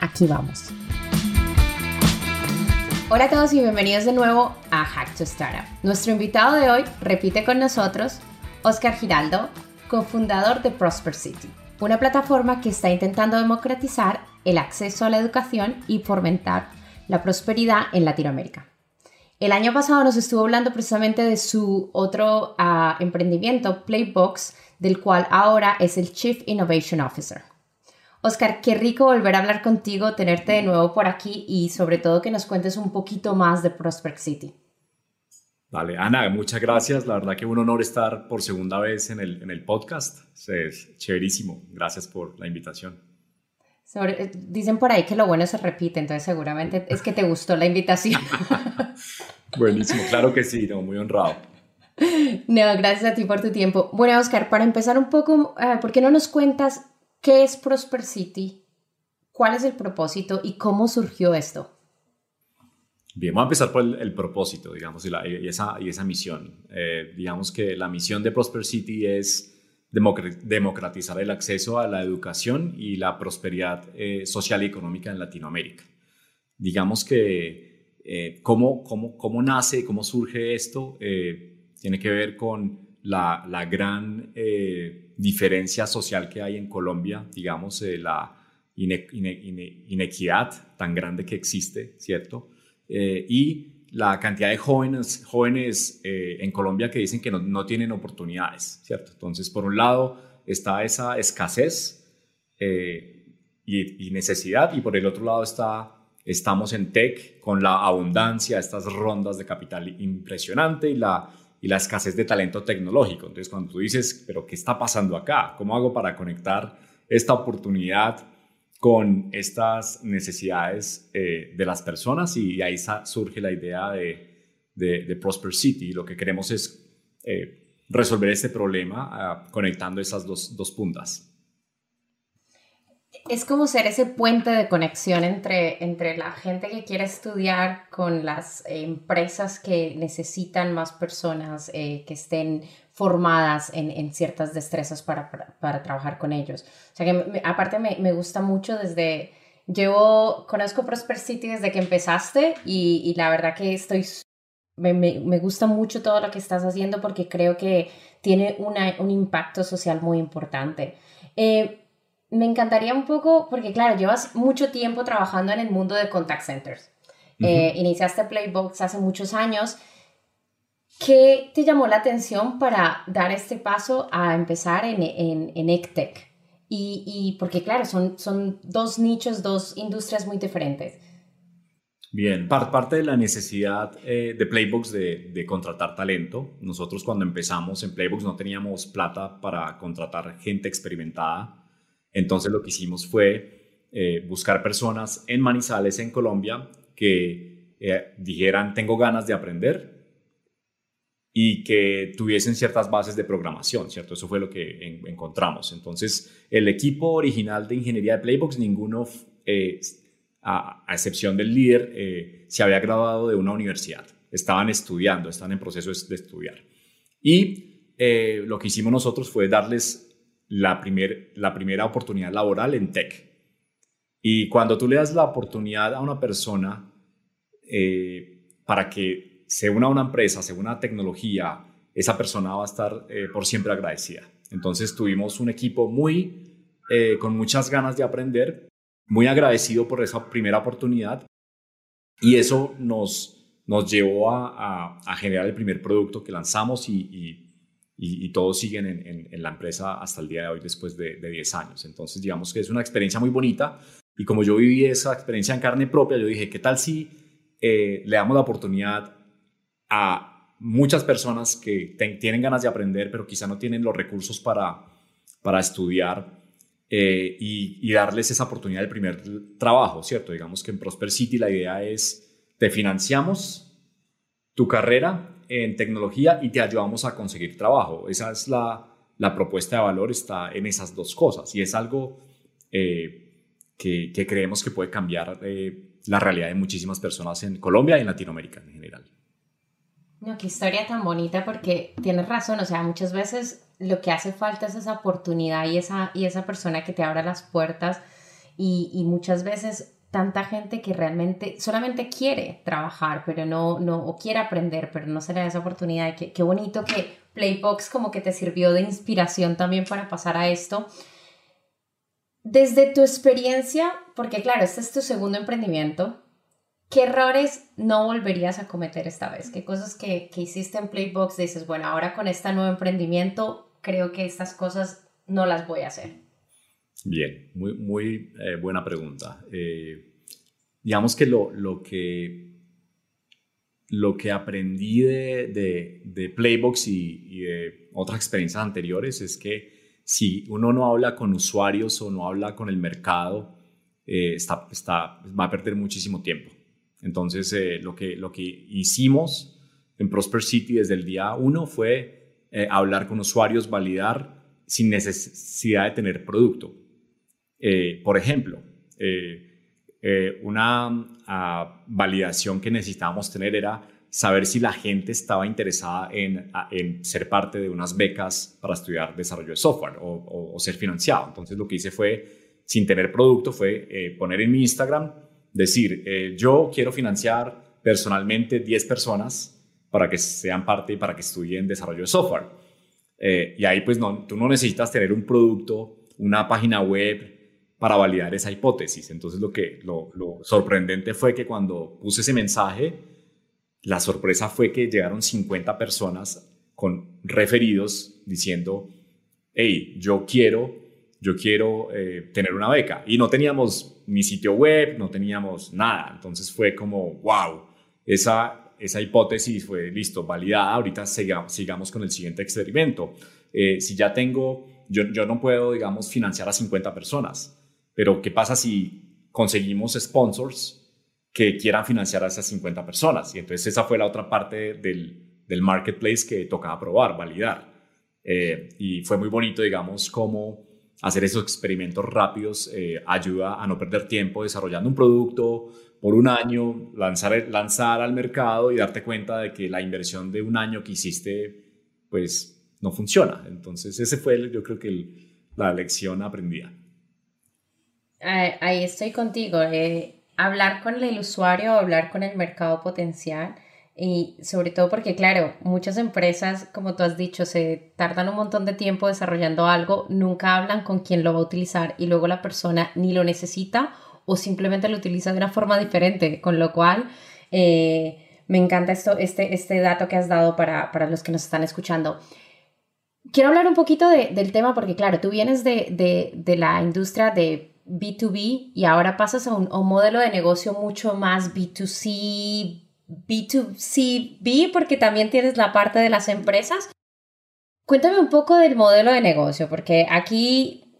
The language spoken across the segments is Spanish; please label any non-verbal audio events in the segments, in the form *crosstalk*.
Aquí vamos. Hola a todos y bienvenidos de nuevo a Hack to Startup. Nuestro invitado de hoy repite con nosotros Oscar Giraldo, cofundador de Prosper City, una plataforma que está intentando democratizar el acceso a la educación y fomentar la prosperidad en Latinoamérica. El año pasado nos estuvo hablando precisamente de su otro uh, emprendimiento, Playbox, del cual ahora es el Chief Innovation Officer. Oscar, qué rico volver a hablar contigo, tenerte de nuevo por aquí y sobre todo que nos cuentes un poquito más de Prospect City. Vale, Ana, muchas gracias. La verdad que un honor estar por segunda vez en el, en el podcast. Es chéverísimo. Gracias por la invitación. Eh, dicen por ahí que lo bueno se repite, entonces seguramente es que te gustó la invitación. *laughs* Buenísimo, claro que sí, muy honrado. No, gracias a ti por tu tiempo. Bueno, Oscar, para empezar un poco, eh, ¿por qué no nos cuentas ¿Qué es Prosper City? ¿Cuál es el propósito y cómo surgió esto? Bien, vamos a empezar por el, propósito, digamos, y, esa, y esa, misión. Eh, digamos que la misión de Prosper City es democratizar el acceso a la educación y la prosperidad eh, social y económica en Latinoamérica. Digamos que eh, cómo, cómo, cómo, nace, cómo surge esto, tiene que ver con la, la gran diferencia social que hay en Colombia, digamos, eh, la inequidad tan grande que existe, ¿cierto? Eh, y la cantidad de jóvenes, jóvenes eh, en Colombia que dicen que no, tienen oportunidades, ¿cierto? Entonces, por un lado está esa escasez y, necesidad, y por el otro lado está, estamos en tech con la abundancia, estas rondas de capital impresionante y la y la escasez de talento tecnológico. Entonces, cuando tú dices, pero ¿qué está pasando acá? ¿Cómo hago para conectar esta oportunidad con estas necesidades eh, de las personas? Y ahí surge la idea de, de, Prosper City. Lo que queremos es eh, resolver este problema ah, conectando esas dos, dos puntas es como ser ese puente de conexión entre, entre la gente que quiere estudiar con las empresas que necesitan más personas eh, que estén formadas en, en ciertas destrezas para, para, trabajar con ellos. O sea que aparte me, me, gusta mucho desde, llevo, conozco Prosper City desde que empezaste y, y la verdad que estoy, me, me, me, gusta mucho todo lo que estás haciendo porque creo que tiene una, un impacto social muy importante. Eh, me encantaría un poco, porque claro, llevas mucho tiempo trabajando en el mundo de contact centers. Eh, iniciaste Playbox hace muchos años. ¿Qué te llamó la atención para dar este paso a empezar en, en, en ECTEC? Y, y, porque claro, son, son dos nichos, dos industrias muy diferentes. Bien, parte de la necesidad eh, de Playbox de, de, contratar talento. Nosotros cuando empezamos en Playbox no teníamos plata para contratar gente experimentada entonces lo que hicimos fue eh, buscar personas en Manizales, en Colombia, que eh, dijeran, tengo ganas de aprender y que tuviesen ciertas bases de programación, ¿cierto? Eso fue lo que encontramos. Entonces, el equipo original de ingeniería de Playbox, ninguno, eh, a, excepción del líder, se había graduado de una universidad. Estaban estudiando, estaban en proceso de estudiar. Y lo que hicimos nosotros fue darles la, primer, la primera oportunidad laboral en tech. Y cuando tú le das la oportunidad a una persona eh, para que se una a una empresa, se una tecnología, esa persona va a estar eh, por siempre agradecida. Entonces tuvimos un equipo muy, eh, con muchas ganas de aprender, muy agradecido por esa primera oportunidad y eso nos, nos llevó a, a, generar el primer producto que lanzamos y, todos siguen en, la empresa hasta el día de hoy después de, 10 años. Entonces, digamos que es una experiencia muy bonita y como yo viví esa experiencia en carne propia, yo dije, ¿qué tal si eh, le damos la oportunidad a muchas personas que tienen ganas de aprender, pero quizá no tienen los recursos para, para estudiar? eh, y, darles esa oportunidad del primer trabajo, ¿cierto? Digamos que en Prosper City la idea es, te financiamos tu carrera en tecnología y te ayudamos a conseguir trabajo. Esa es la, la propuesta de valor, está en esas dos cosas y es algo eh, que, que, creemos que puede cambiar eh, la realidad de muchísimas personas en Colombia y en Latinoamérica en general. No, qué historia tan bonita porque tienes razón, o sea, muchas veces lo que hace falta es esa oportunidad y esa, y esa persona que te abra las puertas y, y muchas veces tanta gente que realmente solamente quiere trabajar, pero no, no, o quiere aprender, pero no se le da esa oportunidad. Qué, qué bonito que Playbox como que te sirvió de inspiración también para pasar a esto. Desde tu experiencia, porque claro, este es tu segundo emprendimiento, ¿qué errores no volverías a cometer esta vez? ¿Qué cosas que, que hiciste en Playbox dices, bueno, ahora con este nuevo emprendimiento creo que estas cosas no las voy a hacer? Bien, muy, muy eh, buena pregunta. Eh, digamos que lo, lo, que lo que aprendí de, de, Playbox y, de otras experiencias anteriores es que si uno no habla con usuarios o no habla con el mercado, eh, está, está, va a perder muchísimo tiempo. Entonces, lo, que, lo que hicimos en Prosper City desde el día uno fue eh, hablar con usuarios, validar sin necesidad de tener producto. Eh, por ejemplo, eh, una ah, validación que necesitábamos tener era saber si la gente estaba interesada en, ah, en, ser parte de unas becas para estudiar desarrollo de software o, ser financiado. Entonces lo que hice fue, sin tener producto, fue poner en mi Instagram, decir, yo quiero financiar personalmente 10 personas para que sean parte y para que estudien desarrollo de software. Eh, y ahí pues no, tú no necesitas tener un producto, una página web para validar esa hipótesis. Entonces lo que lo, sorprendente fue que cuando puse ese mensaje, la sorpresa fue que llegaron 50 personas con referidos diciendo, hey, yo quiero, yo quiero eh, tener una beca. Y no teníamos ni sitio web, no teníamos nada. Entonces fue como, wow, esa esa hipótesis fue listo, validada, ahorita sigamos, sigamos con el siguiente experimento. Eh, si ya tengo, yo, yo no puedo, digamos, financiar a 50 personas, pero ¿qué pasa si conseguimos sponsors que quieran financiar a esas 50 personas? Y entonces esa fue la otra parte del, del marketplace que tocaba probar, validar. Eh, y fue muy bonito, digamos, cómo hacer esos experimentos rápidos eh, ayuda a no perder tiempo desarrollando un producto, por un año, lanzar, lanzar al mercado y darte cuenta de que la inversión de un año que hiciste, pues no funciona. Entonces, ese fue, yo creo que la lección aprendida. Ahí estoy contigo. Eh, hablar con el usuario, hablar con el mercado potencial. Y sobre todo porque, claro, muchas empresas, como tú has dicho, se tardan un montón de tiempo desarrollando algo, nunca hablan con quién lo va a utilizar y luego la persona ni lo necesita o simplemente lo utiliza de una forma diferente, con lo cual eh, me encanta esto, este, este dato que has dado para, para los que nos están escuchando. Quiero hablar un poquito de, del tema porque, claro, tú vienes de, de, de, la industria de B2B y ahora pasas a un, un modelo de negocio mucho más B2C, B2CB, porque también tienes la parte de las empresas. Cuéntame un poco del modelo de negocio, porque aquí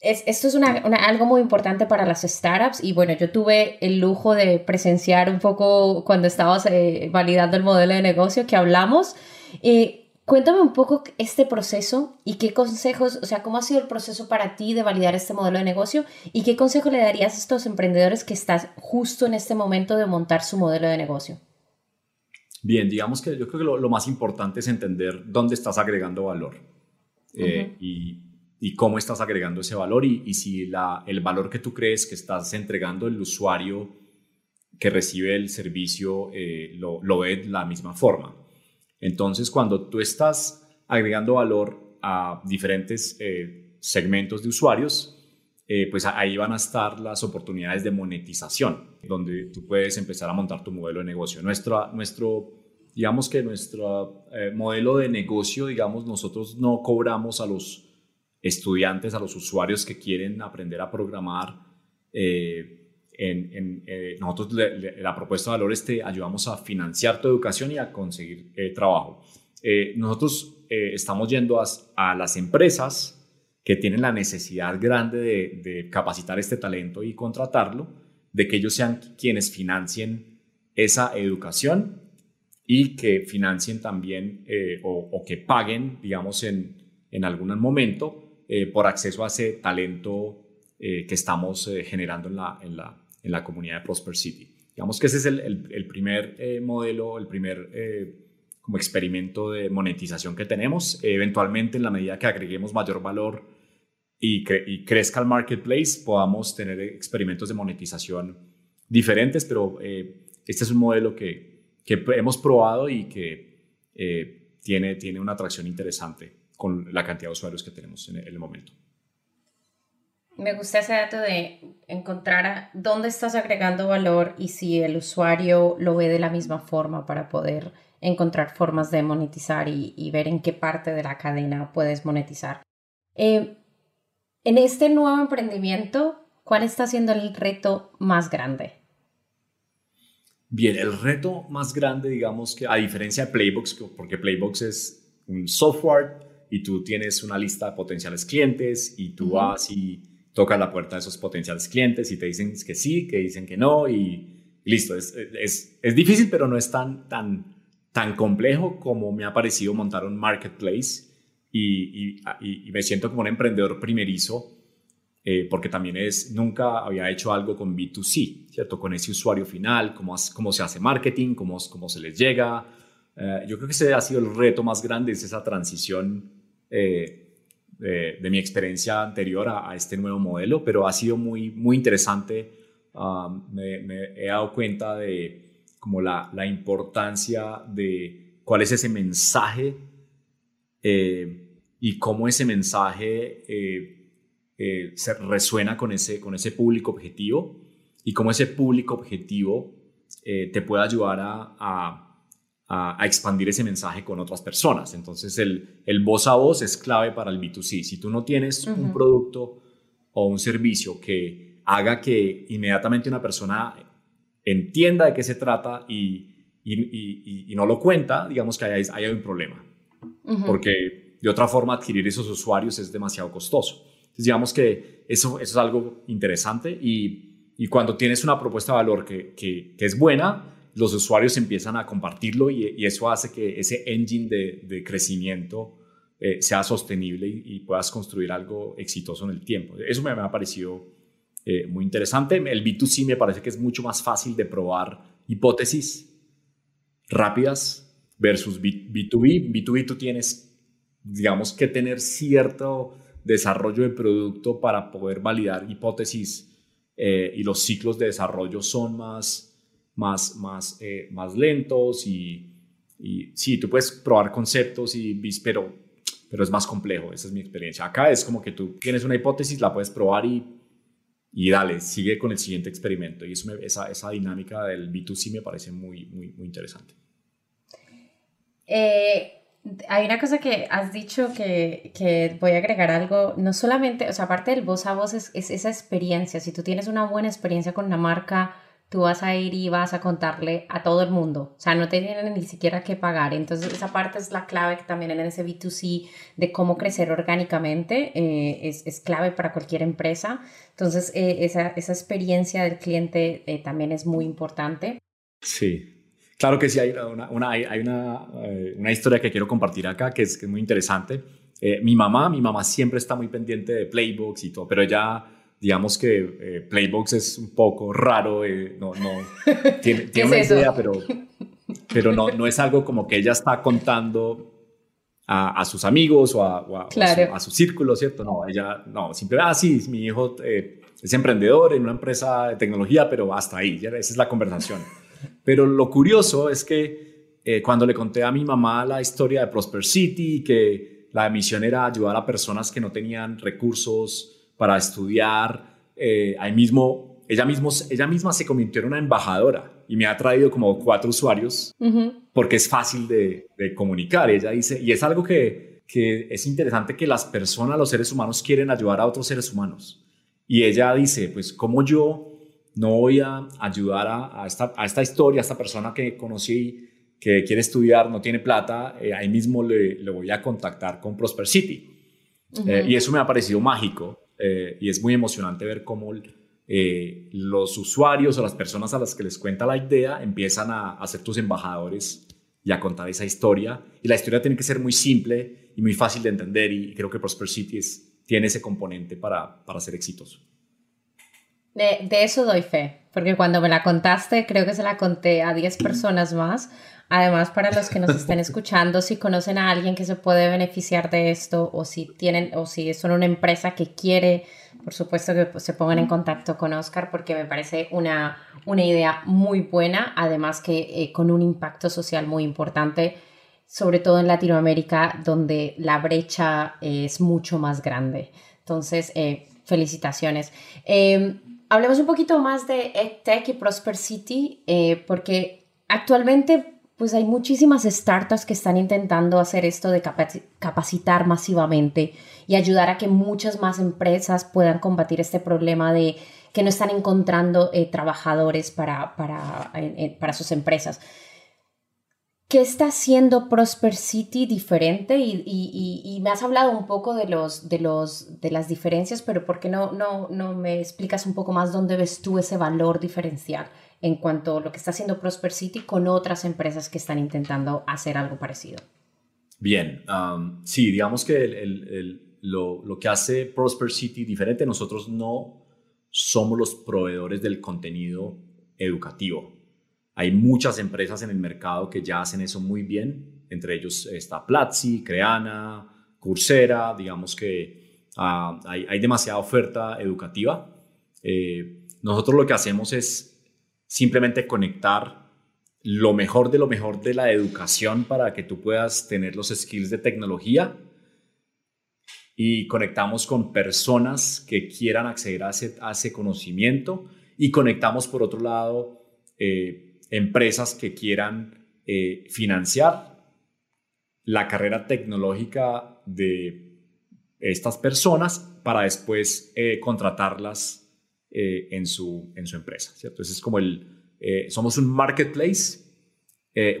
esto es algo muy importante para las startups y bueno, yo tuve el lujo de presenciar un poco cuando estabas eh, validando el modelo de negocio que hablamos. Eh, cuéntame un poco este proceso y qué consejos, o sea, cómo ha sido el proceso para ti de validar este modelo de negocio y qué consejo le darías a estos emprendedores que están justo en este momento de montar su modelo de negocio. Bien, digamos que yo creo que lo, más importante es entender dónde estás agregando valor. Eh, y y cómo estás agregando ese valor y, si la, el valor que tú crees que estás entregando el usuario que recibe el servicio eh, lo, lo, ve de la misma forma. Entonces, cuando tú estás agregando valor a diferentes eh, segmentos de usuarios, eh, pues ahí van a estar las oportunidades de monetización, donde tú puedes empezar a montar tu modelo de negocio. Nuestra, nuestro, digamos que nuestro modelo de negocio, digamos, nosotros no cobramos a los estudiantes, a los usuarios que quieren aprender a programar. Eh, en, eh, nosotros la propuesta de valor te ayudamos a financiar tu educación y a conseguir eh, trabajo. nosotros estamos yendo a, las empresas que tienen la necesidad grande de, capacitar este talento y contratarlo, de que ellos sean quienes financien esa educación y que financien también eh, o, que paguen, digamos, en, en algún momento eh, por acceso a ese talento que estamos generando en la, en, la, en la comunidad de Prosper City. Digamos que ese es el, el, primer modelo, el primer como experimento de monetización que tenemos. eventualmente, en la medida que agreguemos mayor valor y, crezca el marketplace, podamos tener experimentos de monetización diferentes, pero eh, este es un modelo que, que hemos probado y que eh, tiene, tiene una atracción interesante con la cantidad de usuarios que tenemos en el momento. Me gusta ese dato de encontrar dónde estás agregando valor y si el usuario lo ve de la misma forma para poder encontrar formas de monetizar y, ver en qué parte de la cadena puedes monetizar. Eh, en este nuevo emprendimiento, ¿cuál está siendo el reto más grande? Bien, el reto más grande, digamos que a diferencia de Playbox, porque Playbox es un software y tú tienes una lista de potenciales clientes y tú vas y tocas la puerta de esos potenciales clientes y te dicen que sí, que dicen que no y, listo. Es, es, es, difícil, pero no es tan, tan, tan complejo como me ha parecido montar un marketplace y, y, me siento como un emprendedor primerizo eh, porque también es, nunca había hecho algo con B2C, ¿cierto? Con ese usuario final, cómo, cómo se hace marketing, cómo, cómo se les llega. Eh, yo creo que ese ha sido el reto más grande, es esa transición eh, de, mi experiencia anterior a, este nuevo modelo, pero ha sido muy, muy interesante. Ah, me, me he dado cuenta de como la, la importancia de cuál es ese mensaje eh, y cómo ese mensaje eh, eh, se resuena con ese, con ese público objetivo y cómo ese público objetivo te puede ayudar a, a, a, expandir ese mensaje con otras personas. Entonces el, el, voz a voz es clave para el B2C. Si tú no tienes un producto o un servicio que haga que inmediatamente una persona entienda de qué se trata y, y, y, no lo cuenta, digamos que hay, hay un problema. Porque de otra forma adquirir esos usuarios es demasiado costoso. Entonces digamos que eso, eso es algo interesante y, y cuando tienes una propuesta de valor que, que, es buena, los usuarios empiezan a compartirlo y, eso hace que ese engine de, crecimiento eh, sea sostenible y, puedas construir algo exitoso en el tiempo. Eso me, me ha parecido eh, muy interesante. El B2C me parece que es mucho más fácil de probar hipótesis rápidas versus B, 2 b B2B tú tienes, digamos, que tener cierto desarrollo de producto para poder validar hipótesis eh, y los ciclos de desarrollo son más, más, más, eh, más lentos y, y, sí, tú puedes probar conceptos, y, pero, pero es más complejo, esa es mi experiencia. Acá es como que tú tienes una hipótesis, la puedes probar y y dale, sigue con el siguiente experimento. Y eso esa, esa, dinámica del B2C me parece muy, muy, muy interesante. Eh, hay una cosa que has dicho que, que, voy a agregar algo, no solamente, o sea, aparte del voz a voz, es, es esa experiencia. Si tú tienes una buena experiencia con una marca, tú vas a ir y vas a contarle a todo el mundo. O sea, no te tienen ni siquiera que pagar. Entonces, esa parte es la clave también en ese B2C de cómo crecer orgánicamente. Eh, es, es, clave para cualquier empresa. Entonces, eh, esa, esa, experiencia del cliente eh, también es muy importante. Sí. Claro que sí, hay una, una hay una, una, historia que quiero compartir acá que es, que es muy interesante. mi mamá, mi mamá siempre está muy pendiente de playbooks y todo, pero ella digamos que eh, Playbox es un poco raro, eh, no, no, *laughs* tiene, tiene una idea, pero, pero no, no es algo como que ella está contando a, a sus amigos o, a, a, su, círculo, ¿cierto? No, ella, no, simplemente, ah, sí, mi hijo eh, es emprendedor en una empresa de tecnología, pero hasta ahí, esa es la conversación. Pero lo curioso es que cuando le conté a mi mamá la historia de Prosper City, que la misión era ayudar a personas que no tenían recursos, para estudiar. Eh, ahí mismo, ella, mismo, ella misma se convirtió en una embajadora y me ha traído como cuatro usuarios porque es fácil de, comunicar. ella dice, y es algo que, que es interesante que las personas, los seres humanos, quieren ayudar a otros seres humanos. Y ella dice, pues, ¿cómo yo no voy a ayudar a, esta, a esta historia, a esta persona que conocí, que quiere estudiar, no tiene plata? Eh, ahí mismo le, le voy a contactar con Prosper City. Eh, y eso me ha parecido mágico eh, y es muy emocionante ver cómo eh, los usuarios o las personas a las que les cuenta la idea empiezan a, a ser tus embajadores y a contar esa historia. Y la historia tiene que ser muy simple y muy fácil de entender y creo que Prosper City tiene ese componente para, para ser exitoso. De, de, eso doy fe, porque cuando me la contaste, creo que se la conté a 10 *clears throat* personas más. Además, para los que nos estén escuchando, si conocen a alguien que se puede beneficiar de esto o si tienen o si son una empresa que quiere, por supuesto que se pongan en contacto con Oscar porque me parece una, una idea muy buena, además que eh, con un impacto social muy importante, sobre todo en Latinoamérica, donde la brecha es mucho más grande. Entonces, eh, felicitaciones. Em, hablemos un poquito más de EdTech y Prosper City, eh, porque actualmente pues hay muchísimas startups que están intentando hacer esto de capacitar masivamente y ayudar a que muchas más empresas puedan combatir este problema de que no están encontrando eh, trabajadores para, para, para sus empresas. ¿Qué está haciendo Prosper City diferente? Y, y, y, me has hablado un poco de, los, de, los, de las diferencias, pero ¿por qué no, no, no me explicas un poco más dónde ves tú ese valor diferencial en cuanto a lo que está haciendo Prosper City con otras empresas que están intentando hacer algo parecido? Bien, um, sí, digamos que el, el, lo, lo que hace Prosper City diferente, nosotros no somos los proveedores del contenido educativo hay muchas empresas en el mercado que ya hacen eso muy bien, entre ellos está Platzi, Creana, Coursera, digamos que ah, hay, demasiada oferta educativa. Eh, nosotros lo que hacemos es simplemente conectar lo mejor de lo mejor de la educación para que tú puedas tener los skills de tecnología. Y conectamos con personas que quieran acceder a ese, conocimiento. Y conectamos por otro lado eh, empresas que quieran eh, financiar la carrera tecnológica de estas personas para después eh, contratarlas eh, en, su, en su empresa. ¿cierto? Entonces es como el, somos un marketplace,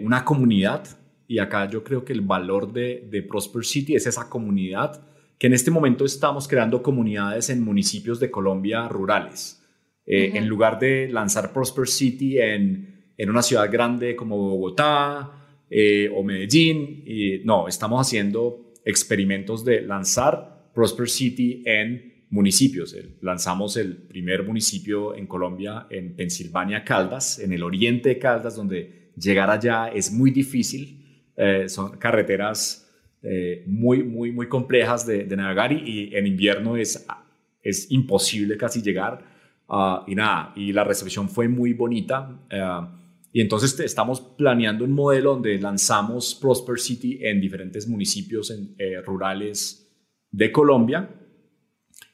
una comunidad, y acá yo creo que el valor de, de Prosper City es esa comunidad que en este momento estamos creando comunidades en municipios de Colombia rurales. En lugar de lanzar Prosper City en en una ciudad grande como Bogotá eh, o Medellín. Y, no, estamos haciendo experimentos de lanzar Prosper City en municipios. Lanzamos el primer municipio en Colombia, en Pensilvania, Caldas, en el oriente de Caldas, donde llegar allá es muy difícil. Eh, son carreteras eh, muy, muy, muy complejas de, navegar y, en invierno es, es imposible casi llegar. Ah, y nada, y la recepción fue muy bonita. Y entonces estamos planeando un modelo donde lanzamos Prosper City en diferentes municipios eh, rurales de Colombia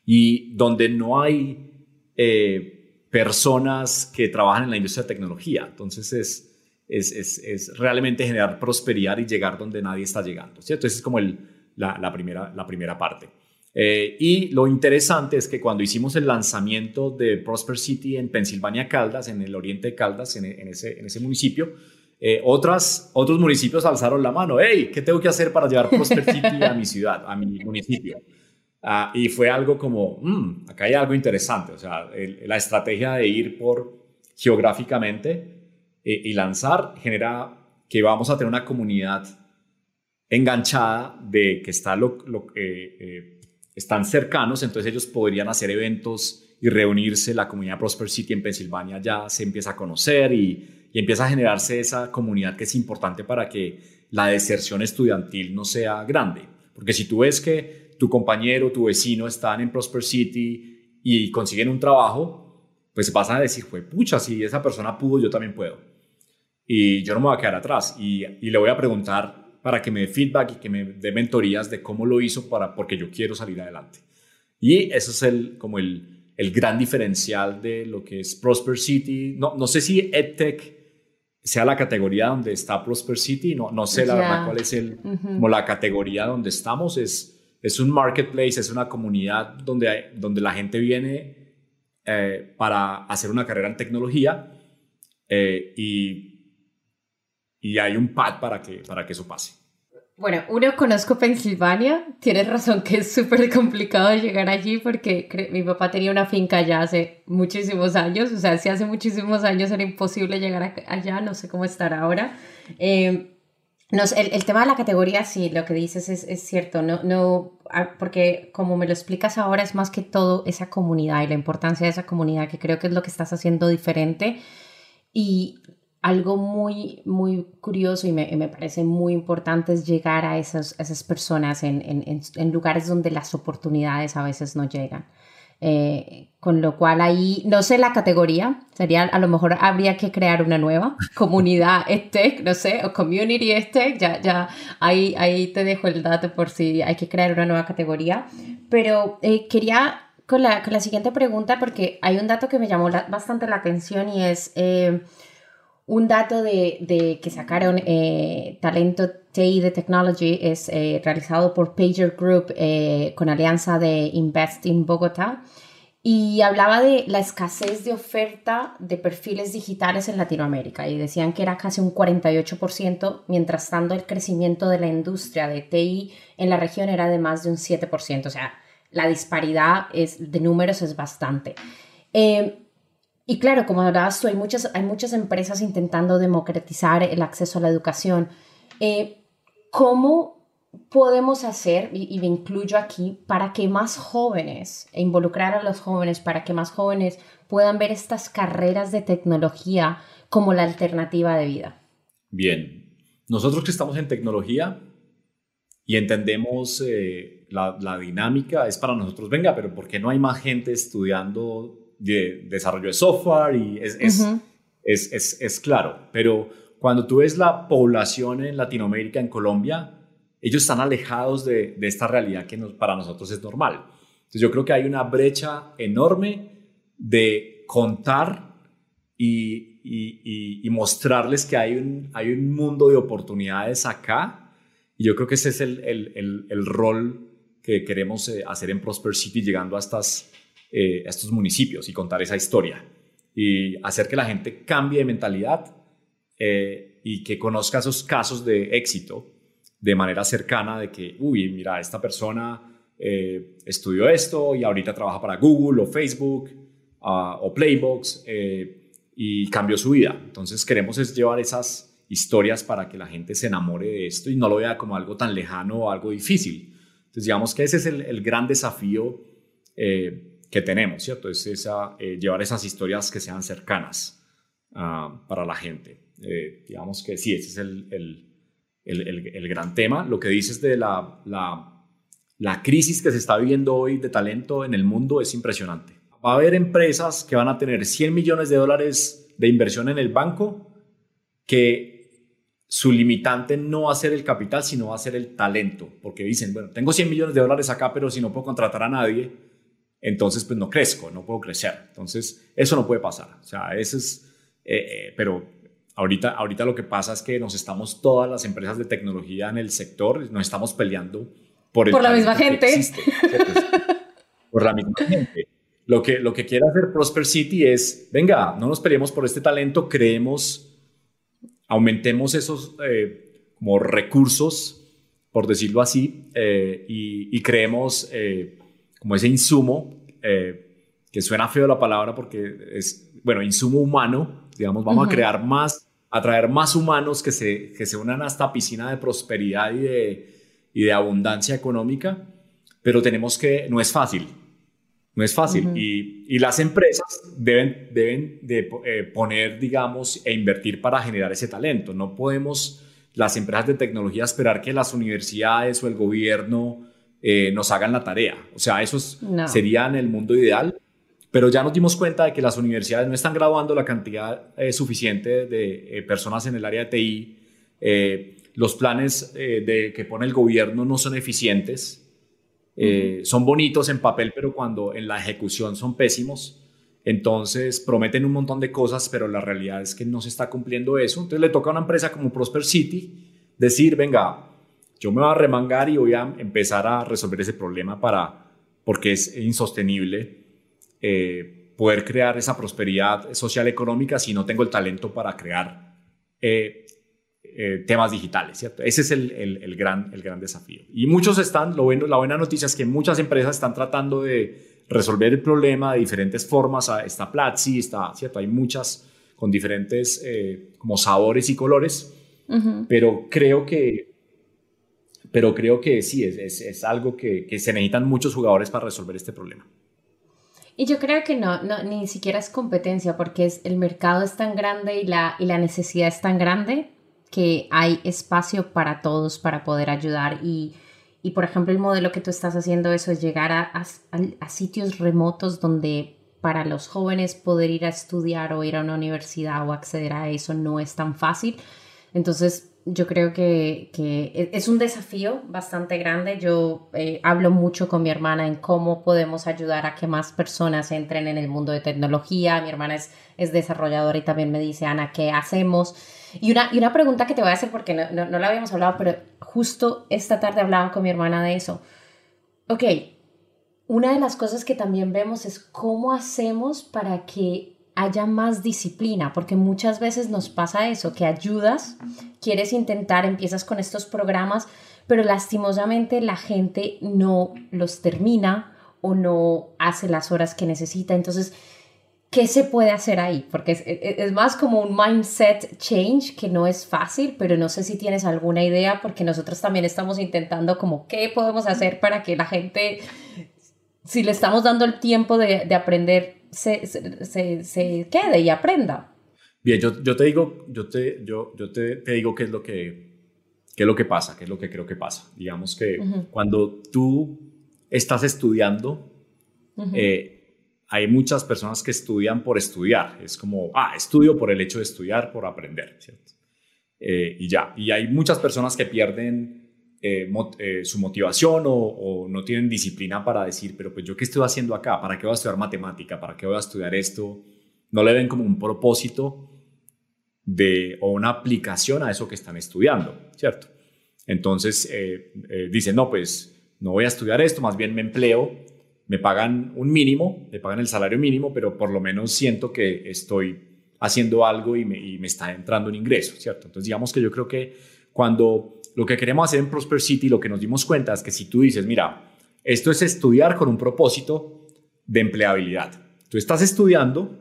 y donde no hay eh, personas que trabajan en la industria de tecnología. Entonces es, es, es, realmente generar prosperidad y llegar donde nadie está llegando. ¿cierto? Esa es como el, la, la, primera, la primera parte. Eh, y lo interesante es que cuando hicimos el lanzamiento de Prosper City en Pensilvania Caldas, en el oriente de Caldas, en, ese, en ese, municipio, eh, otras, otros municipios alzaron la mano, hey, ¿qué tengo que hacer para llevar Prosper City a mi ciudad, a mi municipio? Ah, y fue algo como, mm, acá hay algo interesante, o sea, la estrategia de ir por geográficamente eh, y lanzar genera que vamos a tener una comunidad enganchada de que está lo, lo eh, están cercanos, entonces ellos podrían hacer eventos y reunirse. La comunidad Prosper City en Pensilvania ya se empieza a conocer y, empieza a generarse esa comunidad que es importante para que la deserción estudiantil no sea grande. Porque si tú ves que tu compañero, tu vecino están en Prosper City y consiguen un trabajo, pues vas a decir, fue pucha, si esa persona pudo, yo también puedo. Y yo no me voy a quedar atrás. Y, y le voy a preguntar para que me dé feedback y que me dé mentorías de cómo lo hizo para, porque yo quiero salir adelante. Y eso es el, como el, el gran diferencial de lo que es Prosper City. No, no sé si EdTech sea la categoría donde está Prosper City, no, no sé la verdad cuál es el, como la categoría donde estamos. Es, es un marketplace, es una comunidad donde, donde la gente viene eh, para hacer una carrera en tecnología eh, y y hay un pad para que, para que eso pase. Bueno, uno conozco Pensilvania, tienes razón que es súper complicado llegar allí porque mi papá tenía una finca allá hace muchísimos años, o sea, si hace muchísimos años era imposible llegar allá, no sé cómo estar ahora. Eh, no, el, el, tema de la categoría, sí, lo que dices es, es, cierto, no, no, porque como me lo explicas ahora es más que todo esa comunidad y la importancia de esa comunidad, que creo que es lo que estás haciendo diferente. Y algo muy, muy curioso y me, me, parece muy importante es llegar a esas, esas personas en, en, en, lugares donde las oportunidades a veces no llegan. Eh, con lo cual ahí, no sé la categoría, sería a lo mejor habría que crear una nueva *laughs* comunidad EdTech, no sé, o Community EdTech, ya, ya ahí, ahí te dejo el dato por si hay que crear una nueva categoría. Pero eh, quería con la, con la, siguiente pregunta, porque hay un dato que me llamó bastante la atención y es... Eh, un dato de, de que sacaron eh, Talento TI de Technology es eh, realizado por Pager Group eh, con alianza de Invest in Bogotá y hablaba de la escasez de oferta de perfiles digitales en Latinoamérica y decían que era casi un 48%, mientras tanto el crecimiento de la industria de TI en la región era de más de un 7%, o sea, la disparidad es, de números es bastante. Y claro, como hablabas tú, hay muchas, hay muchas empresas intentando democratizar el acceso a la educación. Eh, ¿Cómo podemos hacer, y, me incluyo aquí, para que más jóvenes, e involucrar a los jóvenes, para que más jóvenes puedan ver estas carreras de tecnología como la alternativa de vida? Bien, nosotros que estamos en tecnología y entendemos eh, la, la dinámica, es para nosotros, venga, pero ¿por qué no hay más gente estudiando de desarrollo de software y es, es, es, es, claro, pero cuando tú ves la población en Latinoamérica, en Colombia, ellos están alejados de, de esta realidad que nos, para nosotros es normal. Entonces yo creo que hay una brecha enorme de contar y, y, y, mostrarles que hay un, hay un mundo de oportunidades acá. Y yo creo que ese es el, el, el, el rol que queremos eh, hacer en Prosper City, llegando a estas eh, a estos municipios y contar esa historia y hacer que la gente cambie de mentalidad eh, y que conozca esos casos de éxito de manera cercana de que, uy, mira, esta persona eh, estudió esto y ahorita trabaja para Google o Facebook uh, o Playbox y cambió su vida. Entonces queremos es llevar esas historias para que la gente se enamore de esto y no lo vea como algo tan lejano o algo difícil. Entonces digamos que ese es el, el gran desafío que tenemos, ¿cierto? Es esa, eh, llevar esas historias que sean cercanas ah, para la gente. Eh, digamos que sí, ese es el, el, el, el, gran tema. Lo que dices de la, la, la crisis que se está viviendo hoy de talento en el mundo es impresionante. Va a haber empresas que van a tener 100 millones de dólares de inversión en el banco que su limitante no va a ser el capital, sino va a ser el talento, porque dicen, bueno, tengo 100 millones de dólares acá, pero si no puedo contratar a nadie, entonces pues no crezco, no puedo crecer. Entonces eso no puede pasar. O sea, eso es, eh, eh, pero ahorita, ahorita lo que pasa es que nos estamos, todas las empresas de tecnología en el sector, nos estamos peleando por, el por la misma gente. *laughs* por la misma gente. Lo que, lo que quiere hacer Prosper City es, venga, no nos peleemos por este talento, creemos, aumentemos esos eh, como recursos, por decirlo así, y, y, creemos como ese insumo, eh, que suena feo la palabra porque es, bueno, insumo humano, digamos, vamos a crear más, atraer más humanos que se, que se unan a esta piscina de prosperidad y de, y de abundancia económica, pero tenemos que, no es fácil, no es fácil. y, y, las empresas deben, deben de, eh, poner, digamos, e invertir para generar ese talento. No podemos las empresas de tecnología esperar que las universidades o el gobierno eh, nos hagan la tarea. O sea, eso sería en el mundo ideal, pero ya nos dimos cuenta de que las universidades no están graduando la cantidad eh, suficiente de eh, personas en el área de TI. los planes de, que pone el gobierno no son eficientes. Son bonitos en papel, pero cuando en la ejecución son pésimos. Entonces prometen un montón de cosas, pero la realidad es que no se está cumpliendo eso. Entonces le toca a una empresa como Prosper City decir, venga, yo me voy a remangar y voy a empezar a resolver ese problema para, porque es insostenible eh, poder crear esa prosperidad social económica si no tengo el talento para crear eh, eh, temas digitales, ¿cierto? Ese es el, el, gran, el gran desafío. Y muchos están, lo bueno, la buena noticia es que muchas empresas están tratando de resolver el problema de diferentes formas. Ah, está Platzi, está, ¿cierto? Hay muchas con diferentes como sabores y colores, pero creo que pero creo que sí, es, es, es algo que, que, se necesitan muchos jugadores para resolver este problema. Y yo creo que no, no, ni siquiera es competencia, porque es, el mercado es tan grande y la, y la necesidad es tan grande que hay espacio para todos para poder ayudar. Y, y por ejemplo, el modelo que tú estás haciendo eso es llegar a, a, a sitios remotos donde para los jóvenes poder ir a estudiar o ir a una universidad o acceder a eso no es tan fácil. Entonces, yo creo que, e, es un desafío bastante grande. Yo eh, hablo mucho con mi hermana en cómo podemos ayudar a que más personas entren en el mundo de tecnología. Mi hermana es, es desarrolladora y también me dice, Ana, ¿qué hacemos? Y una, y una pregunta que te voy a hacer, porque no, no, no la habíamos hablado, pero justo esta tarde hablaba con mi hermana de eso. Ok, una de las cosas que también vemos es cómo hacemos para que haya más disciplina, porque muchas veces nos pasa eso, que ayudas, quieres intentar, empiezas con estos programas, pero lastimosamente la gente no los termina o no hace las horas que necesita. Entonces, ¿qué se puede hacer ahí? Porque es, es, más como un mindset change que no es fácil, pero no sé si tienes alguna idea, porque nosotros también estamos intentando como qué podemos hacer para que la gente, si le estamos dando el tiempo de, de aprender, se, se, se, quede y aprenda. Bien, yo, yo te digo, yo te, yo, yo te, te, digo qué es lo que, qué es lo que pasa, qué es lo que creo que pasa. Digamos que cuando tú estás estudiando, eh, hay muchas personas que estudian por estudiar. Es como, ah, estudio por el hecho de estudiar, por aprender, ¿cierto? Eh, y ya. Y hay muchas personas que pierden eh, eh, su motivación o, no tienen disciplina para decir, pero pues yo qué estoy haciendo acá, ¿para qué voy a estudiar matemática? ¿Para qué voy a estudiar esto? No le ven como un propósito de, o una aplicación a eso que están estudiando, ¿cierto? Entonces eh, dicen, no, pues no voy a estudiar esto, más bien me empleo, me pagan un mínimo, me pagan el salario mínimo, pero por lo menos siento que estoy haciendo algo y me, y me está entrando un ingreso, ¿cierto? Entonces digamos que yo creo que cuando lo que queremos hacer en Prosper City, lo que nos dimos cuenta es que si tú dices, mira, esto es estudiar con un propósito de empleabilidad. Tú estás estudiando,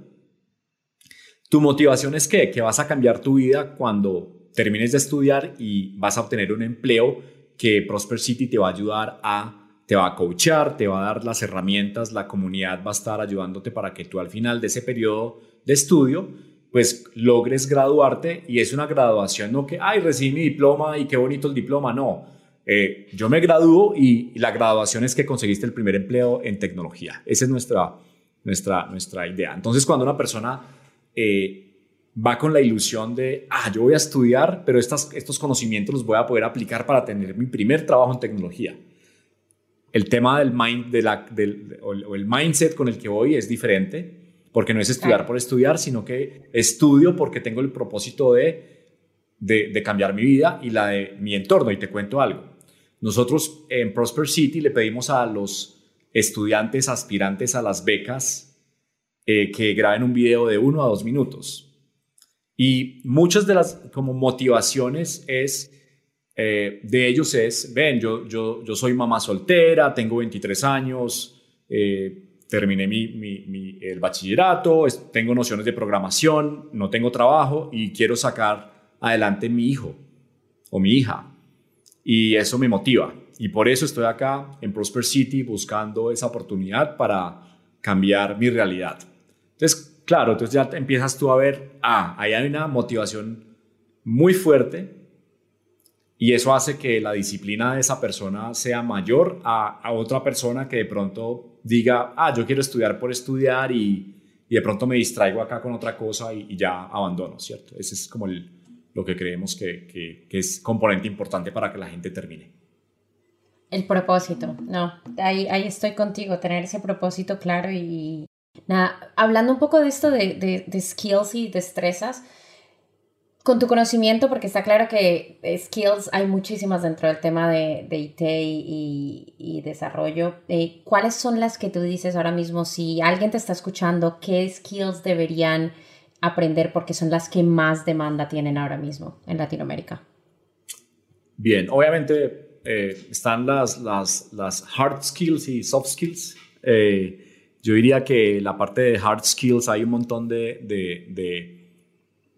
tu motivación es que, vas a cambiar tu vida cuando termines de estudiar y vas a obtener un empleo que Prosper City te va a ayudar a, te va a coachar, te va a dar las herramientas, la comunidad va a estar ayudándote para que tú al final de ese periodo de estudio pues logres graduarte y es una graduación no que, ay, recibí mi diploma y qué bonito el diploma, no. Eh, yo me gradúo y, la graduación es que conseguiste el primer empleo en tecnología. Esa es nuestra, nuestra, nuestra idea. Entonces, cuando una persona eh, va con la ilusión de, ah, yo voy a estudiar, pero estos conocimientos los voy a poder aplicar para tener mi primer trabajo en tecnología. El tema del, mind, del, o el mindset con el que voy es diferente porque no es estudiar por estudiar, sino que estudio porque tengo el propósito de, de, cambiar mi vida y la de mi entorno. Y te cuento algo. Nosotros en Prosper City le pedimos a los estudiantes aspirantes a las becas eh, que graben un video de uno a dos minutos. Y muchas de las como motivaciones es, eh, de ellos es, ven, yo, yo, yo soy mamá soltera, tengo 23 años, eh, terminé mi, el bachillerato, tengo nociones de programación, no tengo trabajo y quiero sacar adelante mi hijo o mi hija. Y eso me motiva. Y por eso estoy acá en Prosper City buscando esa oportunidad para cambiar mi realidad. Entonces, claro, entonces ya empiezas tú a ver, ah, ahí hay una motivación muy fuerte y eso hace que la disciplina de esa persona sea mayor a, a otra persona que de pronto diga, ah, yo quiero estudiar por estudiar y, y de pronto me distraigo acá con otra cosa y, ya abandono, ¿cierto? Ese es como lo que creemos que, que, que, es componente importante para que la gente termine. El propósito, no, ahí, ahí estoy contigo, tener ese propósito claro y nada, hablando un poco de esto de, de, de skills y destrezas, con tu conocimiento, porque está claro que skills hay muchísimas dentro del tema de, IT y, desarrollo. Eh, ¿Cuáles son las que tú dices ahora mismo? Si alguien te está escuchando, ¿qué skills deberían aprender porque son las que más demanda tienen ahora mismo en Latinoamérica? Bien, obviamente eh, están las, las, las, hard skills y soft skills. Eh, yo diría que la parte de hard skills hay un montón de, de,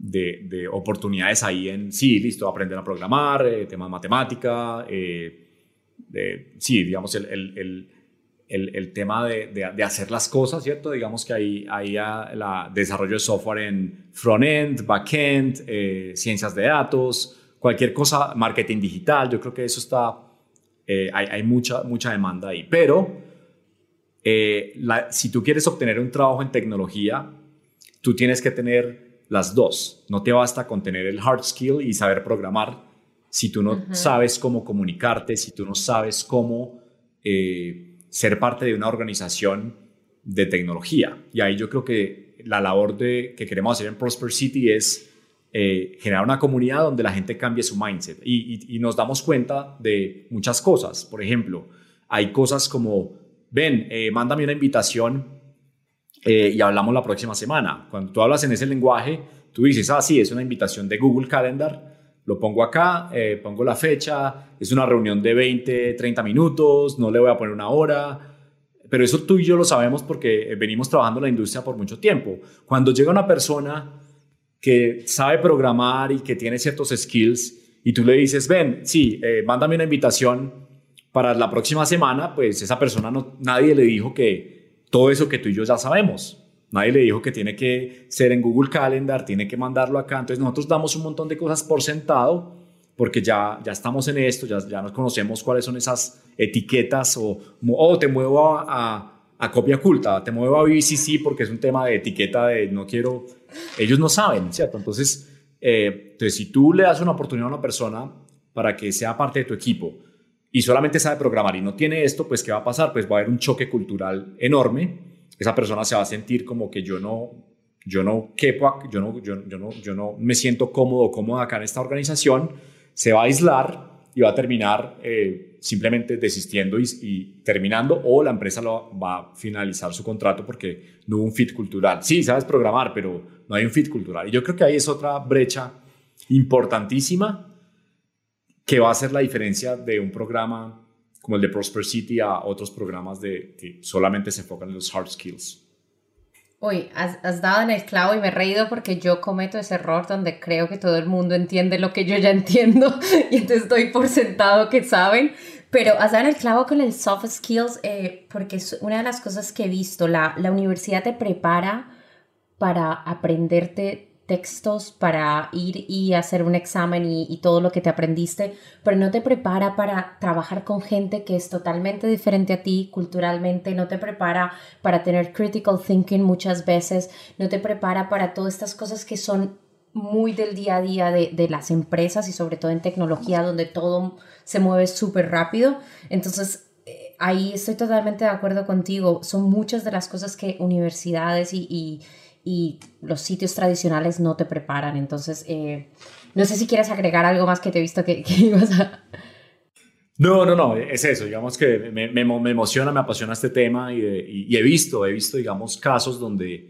de oportunidades ahí en, sí, listo, aprender a programar, eh, temas matemática, sí, digamos, el, el, el, el tema de, hacer las cosas, ¿cierto? Digamos que hay, hay la desarrollo de software en front-end, back-end, ciencias de datos, cualquier cosa, marketing digital, yo creo que eso está, eh, hay, hay, mucha, mucha demanda ahí. Pero eh, si tú quieres obtener un trabajo en tecnología, tú tienes que tener las dos. No te basta con tener el hard skill y saber programar si tú no sabes cómo comunicarte, si tú no sabes cómo eh, ser parte de una organización de tecnología. Y ahí yo creo que la labor de, que queremos hacer en Prosper City es eh, generar una comunidad donde la gente cambie su mindset y, nos damos cuenta de muchas cosas. Por ejemplo, hay cosas como, ven, eh, mándame una invitación eh, y hablamos la próxima semana. Cuando tú hablas en ese lenguaje, tú dices, ah, sí, es una invitación de Google Calendar, lo pongo acá, pongo la fecha, es una reunión de 20, 30 minutos, no le voy a poner una hora, pero eso tú y yo lo sabemos porque venimos trabajando en la industria por mucho tiempo. Cuando llega una persona que sabe programar y que tiene ciertos skills y tú le dices, ven, sí, eh, mándame una invitación para la próxima semana, pues esa persona no, nadie le dijo que todo eso que tú y yo ya sabemos. Nadie le dijo que tiene que ser en Google Calendar, tiene que mandarlo acá. Entonces nosotros damos un montón de cosas por sentado porque ya, ya estamos en esto, ya, ya nos conocemos cuáles son esas etiquetas o, o te muevo a a copia oculta, te muevo a BCC porque es un tema de etiqueta de no quiero, ellos no saben, ¿cierto? Entonces, eh, entonces, si tú le das una oportunidad a una persona para que sea parte de tu equipo y solamente sabe programar y no tiene esto, pues ¿qué va a pasar? Pues va a haber un choque cultural enorme. Esa persona se va a sentir como que yo no, yo no quepo, yo no, yo, yo no, yo no me siento cómodo, cómoda acá en esta organización. Se va a aislar y va a terminar eh, simplemente desistiendo y, terminando o la empresa lo, va a finalizar su contrato porque no hubo un fit cultural. Sí, sabes programar, pero no hay un fit cultural. Y yo creo que ahí es otra brecha importantísima que va a hacer la diferencia de un programa como el de Prosper City a otros programas de, que solamente se enfocan en los hard skills. Uy, has, dado en el clavo y me he reído porque yo cometo ese error donde creo que todo el mundo entiende lo que yo ya entiendo *laughs* y entonces estoy por sentado que saben. Pero has dado en el clavo con el soft skills eh, porque es una de las cosas que he visto. La, la universidad te prepara para aprenderte textos para ir y hacer un examen y, todo lo que te aprendiste, pero no te prepara para trabajar con gente que es totalmente diferente a ti culturalmente, no te prepara para tener critical thinking muchas veces, no te prepara para todas estas cosas que son muy del día a día de, de las empresas y sobre todo en tecnología donde todo se mueve súper rápido. Entonces, eh, ahí estoy totalmente de acuerdo contigo. Son muchas de las cosas que universidades y y los sitios tradicionales no te preparan. Entonces, eh, no sé si quieres agregar algo más que te he visto que, *laughs* ibas a... No, no, no, es eso, digamos que me, me, me emociona, me apasiona este tema y, y, he visto, he visto, digamos, casos donde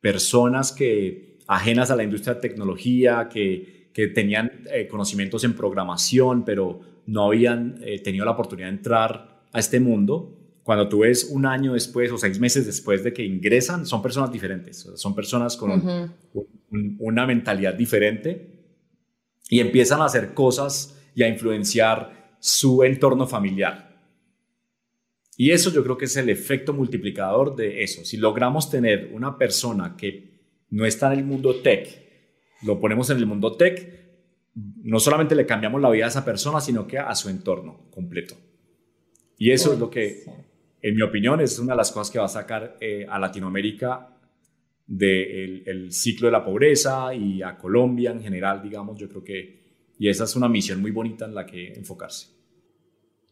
personas que ajenas a la industria de tecnología, que, que tenían eh, conocimientos en programación, pero no habían eh, tenido la oportunidad de entrar a este mundo, cuando tú ves un año después o seis meses después de que ingresan, son personas diferentes, son personas con una mentalidad diferente y empiezan a hacer cosas y a influenciar su entorno familiar. Y eso yo creo que es el efecto multiplicador de eso. Si logramos tener una persona que no está en el mundo tech, lo ponemos en el mundo tech, no solamente le cambiamos la vida a esa persona, sino que a su entorno completo. Y eso es lo que en mi opinión, es una de las cosas que va a sacar eh, a Latinoamérica del el ciclo de la pobreza y a Colombia en general, digamos, yo creo que, y esa es una misión muy bonita en la que enfocarse.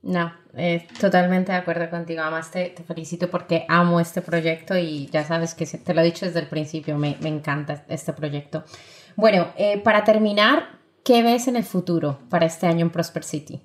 No, eh, totalmente de acuerdo contigo. Además, te, felicito porque amo este proyecto y ya sabes que te lo he dicho desde el principio, me, me encanta este proyecto. Bueno, eh, para terminar, ¿qué ves en el futuro para este año en Prosper City?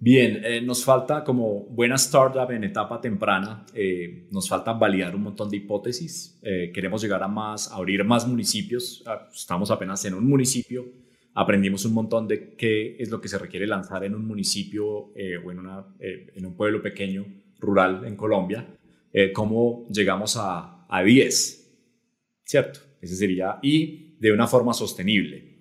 Bien, eh, nos falta como buena startup en etapa temprana, eh, nos falta validar un montón de hipótesis. Eh, queremos llegar a más, abrir más municipios. Ah, estamos apenas en un municipio. Aprendimos un montón de qué es lo que se requiere lanzar en un municipio o en, una, en, un pueblo pequeño, rural en Colombia. cómo llegamos a, a 10, ¿cierto? Ese sería, y de una forma sostenible.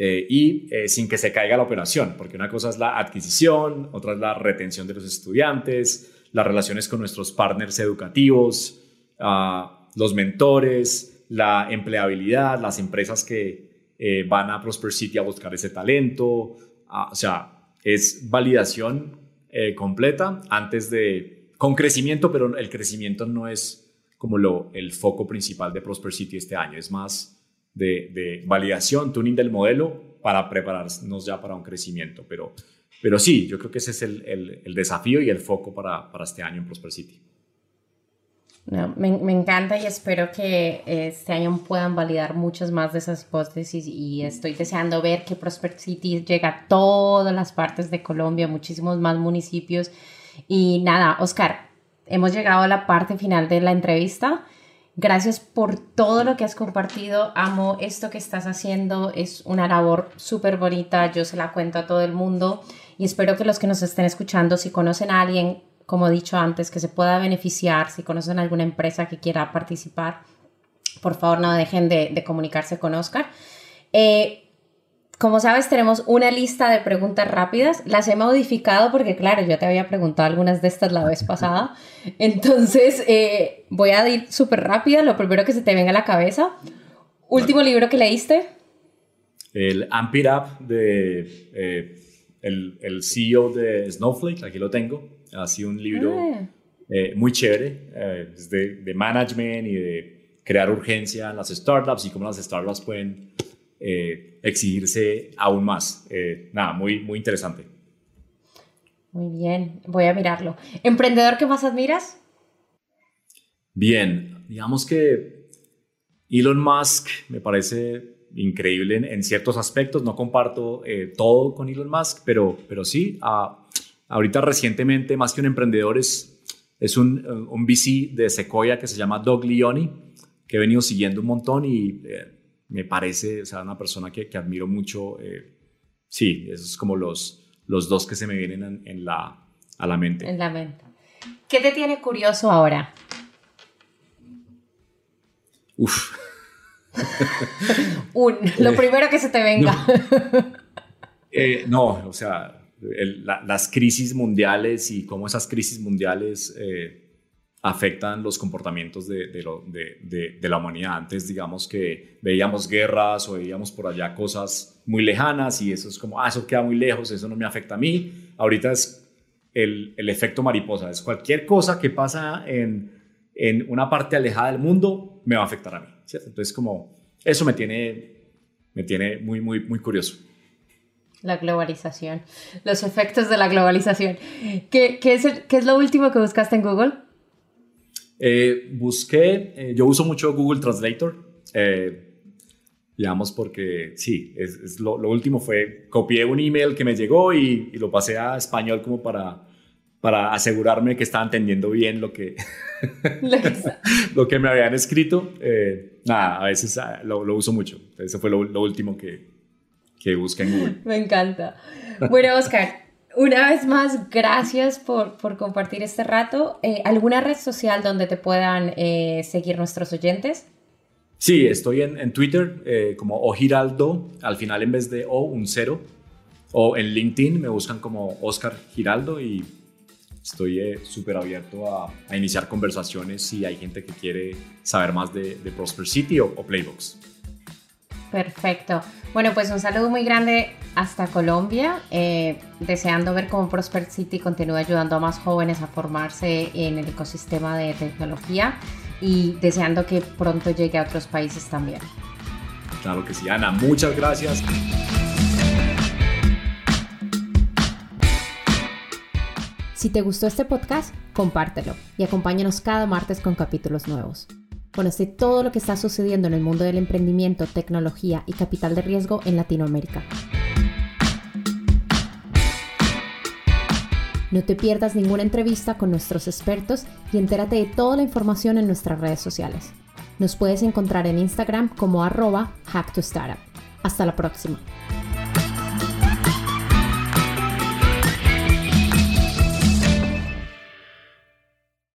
Eh, y eh, sin que se caiga la operación, porque una cosa es la adquisición, otra es la retención de los estudiantes, las relaciones con nuestros partners educativos, ah, los mentores, la empleabilidad, las empresas que eh, van a Prosper City a buscar ese talento, ah, o sea, es validación completa antes de, con crecimiento, pero el crecimiento no es como lo, el foco principal de Prosper City este año, es más de, validación, tuning del modelo para prepararnos ya para un crecimiento. Pero, pero sí, yo creo que ese es el, el, desafío y el foco para, para, este año en Prosper City. me, me, encanta y espero que este año puedan validar muchas más de esas hipótesis y estoy deseando ver que Prosper City llega a todas las partes de Colombia, muchísimos más municipios. Y nada, Oscar, hemos llegado a la parte final de la entrevista. Gracias por todo lo que has compartido. Amo esto que estás haciendo. Es una labor súper bonita. Yo se la cuento a todo el mundo y espero que los que nos estén escuchando, si conocen a alguien, como he dicho antes, que se pueda beneficiar, si conocen alguna empresa que quiera participar, por favor no dejen de, comunicarse con Oscar. Eh, como sabes, tenemos una lista de preguntas rápidas. Las he modificado porque, claro, yo te había preguntado algunas de estas la vez pasada. *laughs* Entonces, eh, voy a ir súper rápida. Lo primero que se te venga a la cabeza. Último libro que leíste. El Amp It Up de eh, el, el, CEO de Snowflake. Aquí lo tengo. Ha sido un libro ah. eh, muy chévere. es de, de management y de crear urgencia en las startups y cómo las startups pueden eh, exigirse aún más. Eh, nada, muy, muy interesante. Muy bien, voy a mirarlo. ¿Emprendedor que más admiras? Bien, digamos que Elon Musk me parece increíble en, ciertos aspectos. No comparto eh, todo con Elon Musk, pero, pero sí, ahorita recientemente, más que un emprendedor, es, es un, un VC de Sequoia que se llama Doug Leone, que he venido siguiendo un montón y me parece, o sea, una persona que, que admiro mucho. Eh, sí, esos es como los, los dos que se me vienen en, la, a la mente. En la mente. ¿Qué te tiene curioso ahora? Uf. *laughs* Un, lo primero que se te venga. Eh, no, o sea, las crisis mundiales y cómo esas crisis mundiales eh, afectan los comportamientos de, de, la humanidad. Antes, digamos que veíamos guerras o veíamos por allá cosas muy lejanas y eso es como, ah, eso queda muy lejos, eso no me afecta a mí. Ahorita es el, el efecto mariposa, es cualquier cosa que pasa en, en, una parte alejada del mundo me va a afectar a mí. ¿cierto? Entonces, como, eso me tiene, me tiene muy, muy, muy curioso. La globalización, los efectos de la globalización. ¿Qué, qué, es ¿Qué es lo último que buscaste en Google? Eh, busqué, eh, yo uso mucho Google Translator, eh, digamos porque sí, es, lo, último fue, copié un email que me llegó y, lo pasé a español como para, para asegurarme que estaba entendiendo bien lo que, lo que *laughs* me habían escrito. nada, a veces ah, lo, uso mucho. Eso fue lo, lo último que, que busqué en Google. *laughs* Me encanta. Bueno, Oscar, una vez más, gracias por, compartir este rato. Eh, ¿Alguna red social donde te puedan eh, seguir nuestros oyentes? Sí, estoy en, Twitter eh, como Ojiraldo, al final en vez de O, un cero. O en LinkedIn me buscan como Oscar Giraldo y estoy súper abierto a, iniciar conversaciones si hay gente que quiere saber más de, Prosper City o, o Playbox. Perfecto. Bueno, pues un saludo muy grande hasta Colombia, eh, deseando ver cómo Prosper City continúa ayudando a más jóvenes a formarse en el ecosistema de tecnología y deseando que pronto llegue a otros países también. Claro que sí, Ana, muchas gracias. Si te gustó este podcast, compártelo y acompáñanos cada martes con capítulos nuevos. Conoce todo lo que está sucediendo en el mundo del emprendimiento, tecnología y capital de riesgo en Latinoamérica. No te pierdas ninguna entrevista con nuestros expertos y entérate de toda la información en nuestras redes sociales. Nos puedes encontrar en Instagram como arroba hacktostartup. Hasta la próxima.